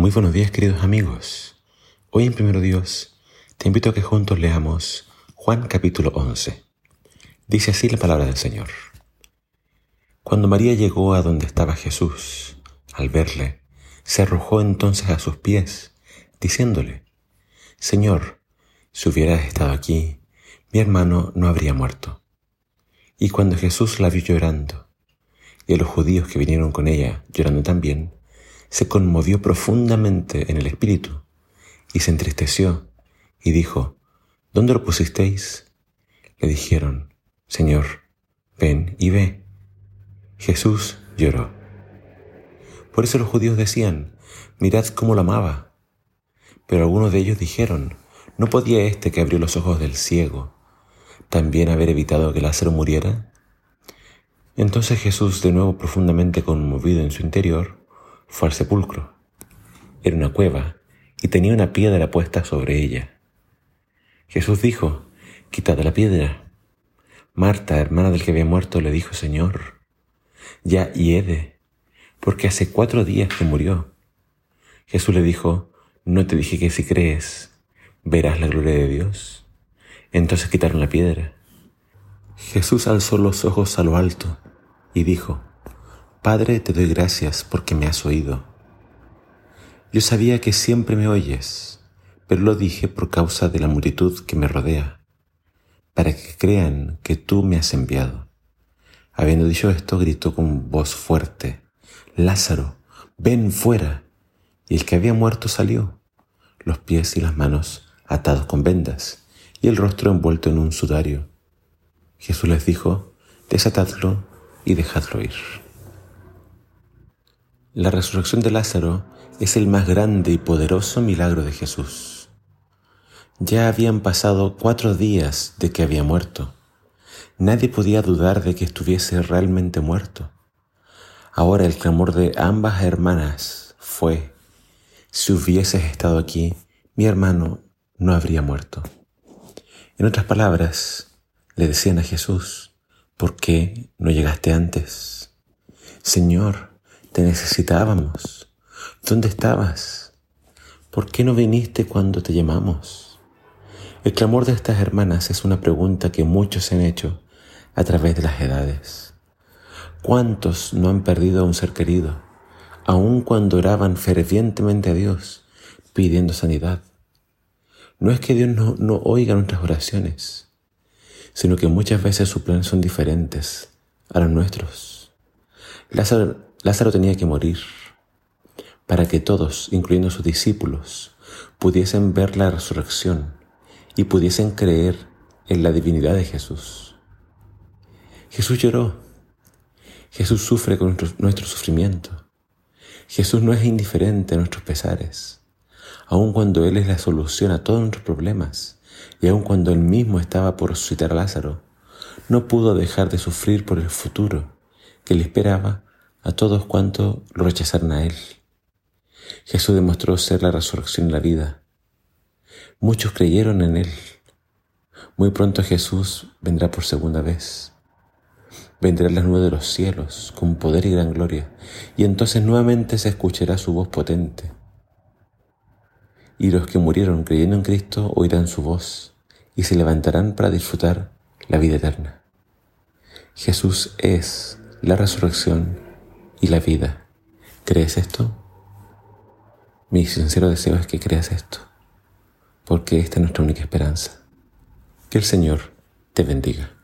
Muy buenos días queridos amigos. Hoy en Primero Dios te invito a que juntos leamos Juan capítulo 11. Dice así la palabra del Señor. Cuando María llegó a donde estaba Jesús, al verle, se arrojó entonces a sus pies, diciéndole, Señor, si hubieras estado aquí, mi hermano no habría muerto. Y cuando Jesús la vio llorando, y a los judíos que vinieron con ella llorando también, se conmovió profundamente en el espíritu y se entristeció y dijo, ¿Dónde lo pusisteis? Le dijeron, Señor, ven y ve. Jesús lloró. Por eso los judíos decían, mirad cómo lo amaba. Pero algunos de ellos dijeron, ¿no podía este que abrió los ojos del ciego también haber evitado que Lázaro muriera? Entonces Jesús, de nuevo profundamente conmovido en su interior, fue al sepulcro. Era una cueva y tenía una piedra puesta sobre ella. Jesús dijo, Quitad la piedra. Marta, hermana del que había muerto, le dijo, Señor, ya hiede, porque hace cuatro días que murió. Jesús le dijo, ¿no te dije que si crees, verás la gloria de Dios? Entonces quitaron la piedra. Jesús alzó los ojos a lo alto y dijo, Padre, te doy gracias porque me has oído. Yo sabía que siempre me oyes, pero lo dije por causa de la multitud que me rodea, para que crean que tú me has enviado. Habiendo dicho esto, gritó con voz fuerte, Lázaro, ven fuera. Y el que había muerto salió, los pies y las manos atados con vendas, y el rostro envuelto en un sudario. Jesús les dijo, desatadlo y dejadlo ir. La resurrección de Lázaro es el más grande y poderoso milagro de Jesús. Ya habían pasado cuatro días de que había muerto. Nadie podía dudar de que estuviese realmente muerto. Ahora el clamor de ambas hermanas fue, si hubieses estado aquí, mi hermano no habría muerto. En otras palabras, le decían a Jesús, ¿por qué no llegaste antes? Señor, te necesitábamos. ¿Dónde estabas? ¿Por qué no viniste cuando te llamamos? El clamor de estas hermanas es una pregunta que muchos se han hecho a través de las edades. ¿Cuántos no han perdido a un ser querido, aun cuando oraban fervientemente a Dios pidiendo sanidad? No es que Dios no, no oiga nuestras oraciones, sino que muchas veces sus planes son diferentes a los nuestros. Lázaro tenía que morir para que todos, incluyendo sus discípulos, pudiesen ver la resurrección y pudiesen creer en la divinidad de Jesús. Jesús lloró. Jesús sufre con nuestro, sufrimiento. Jesús no es indiferente a nuestros pesares, aun cuando Él es la solución a todos nuestros problemas, y aun cuando Él mismo estaba por resucitar a Lázaro, no pudo dejar de sufrir por el futuro que le esperaba a todos cuantos lo rechazaron a Él. Jesús demostró ser la resurrección y la vida. Muchos creyeron en Él. Muy pronto Jesús vendrá por segunda vez. Vendrá en las nubes de los cielos con poder y gran gloria, y entonces nuevamente se escuchará su voz potente. Y los que murieron creyendo en Cristo oirán su voz y se levantarán para disfrutar la vida eterna. Jesús es la resurrección y la vida. ¿Crees esto? Mi sincero deseo es que creas esto, porque esta es nuestra única esperanza. Que el Señor te bendiga.